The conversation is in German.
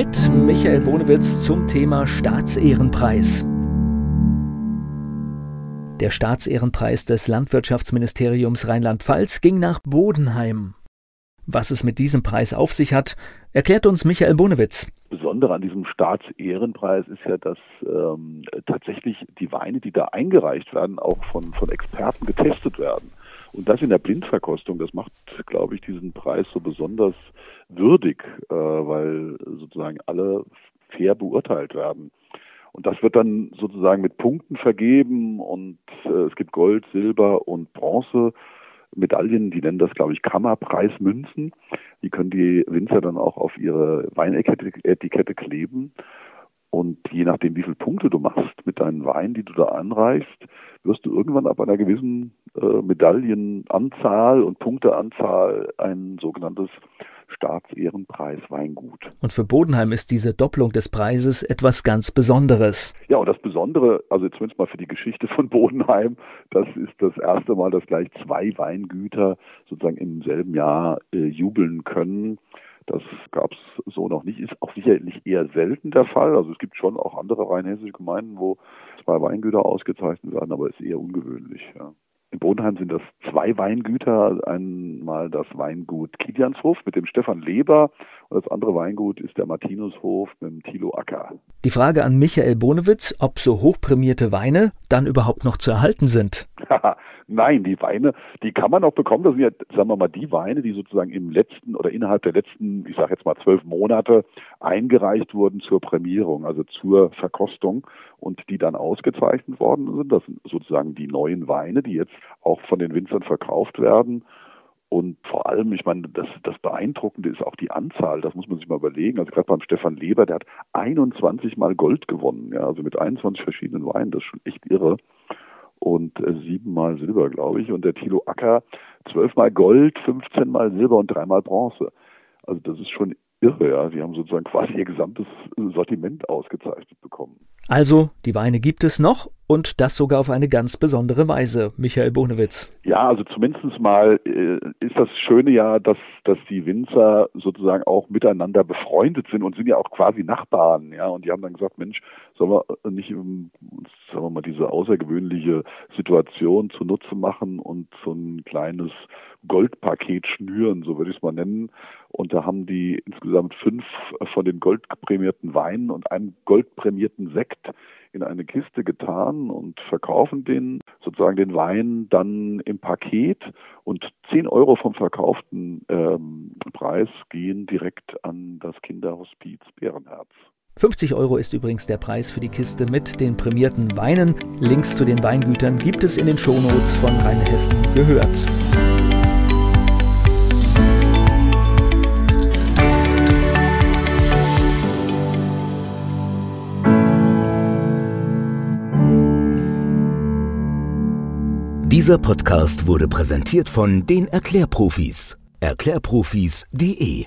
Mit Michael Bonewitz zum Thema Staatsehrenpreis. Der Staatsehrenpreis des Landwirtschaftsministeriums Rheinland-Pfalz ging nach Bodenheim. Was es mit diesem Preis auf sich hat, erklärt uns Michael Bonewitz. Besondere an diesem Staatsehrenpreis ist ja, dass ähm, tatsächlich die Weine, die da eingereicht werden, auch von, von Experten getestet werden. Und das in der Blindverkostung, das macht, glaube ich, diesen Preis so besonders würdig, äh, weil sozusagen alle fair beurteilt werden. Und das wird dann sozusagen mit Punkten vergeben und äh, es gibt Gold, Silber und Bronze. Medaillen, die nennen das, glaube ich, Kammerpreismünzen. Die können die Winzer dann auch auf ihre Weinetikette kleben. Und je nachdem, wie viele Punkte du machst mit deinen Weinen, die du da anreichst, wirst du irgendwann ab einer gewissen äh, Medaillenanzahl und Punkteanzahl ein sogenanntes Staatsehrenpreis Weingut. Und für Bodenheim ist diese Doppelung des Preises etwas ganz Besonderes. Ja, und das Besondere, also zumindest mal für die Geschichte von Bodenheim, das ist das erste Mal, dass gleich zwei Weingüter sozusagen im selben Jahr äh, jubeln können. Das gab es so noch nicht, ist auch sicherlich eher selten der Fall. Also es gibt schon auch andere rheinhessische Gemeinden, wo zwei Weingüter ausgezeichnet werden, aber ist eher ungewöhnlich. Ja. In Bodenheim sind das zwei Weingüter. Einmal das Weingut Kilianshof mit dem Stefan Leber und das andere Weingut ist der Martinushof mit dem Thilo Acker. Die Frage an Michael Bonewitz, ob so hochprämierte Weine dann überhaupt noch zu erhalten sind. Nein, die Weine, die kann man auch bekommen. Das sind ja, sagen wir mal, die Weine, die sozusagen im letzten oder innerhalb der letzten, ich sage jetzt mal zwölf Monate eingereicht wurden zur Prämierung, also zur Verkostung und die dann ausgezeichnet worden sind. Das sind sozusagen die neuen Weine, die jetzt auch von den Winzern verkauft werden. Und vor allem, ich meine, das, das Beeindruckende ist auch die Anzahl, das muss man sich mal überlegen. Also gerade beim Stefan Leber, der hat 21 Mal Gold gewonnen, ja, also mit 21 verschiedenen Weinen, das ist schon echt irre und siebenmal Silber, glaube ich. Und der Thilo Acker zwölfmal Gold, 15 Mal Silber und dreimal Bronze. Also das ist schon irre, ja. Sie haben sozusagen quasi ihr gesamtes Sortiment ausgezeichnet bekommen. Also, die Weine gibt es noch und das sogar auf eine ganz besondere Weise, Michael Bonewitz. Ja, also zumindest mal äh, ist das Schöne ja, dass, dass die Winzer sozusagen auch miteinander befreundet sind und sind ja auch quasi Nachbarn, ja. Und die haben dann gesagt, Mensch, sollen wir nicht uns, sagen wir mal, diese außergewöhnliche Situation zunutze machen und so ein kleines Goldpaket schnüren, so würde ich es mal nennen. Und da haben die insgesamt fünf von den goldprämierten Weinen und einen goldprämierten Sekt in eine Kiste getan und verkaufen den sozusagen den Wein dann im Paket und 10 Euro vom verkauften ähm, Preis gehen direkt an das Kinderhospiz Bärenherz. 50 Euro ist übrigens der Preis für die Kiste mit den prämierten Weinen. Links zu den Weingütern gibt es in den Shownotes von Rheinhessen gehört. Dieser Podcast wurde präsentiert von den Erklärprofis. Erklärprofis.de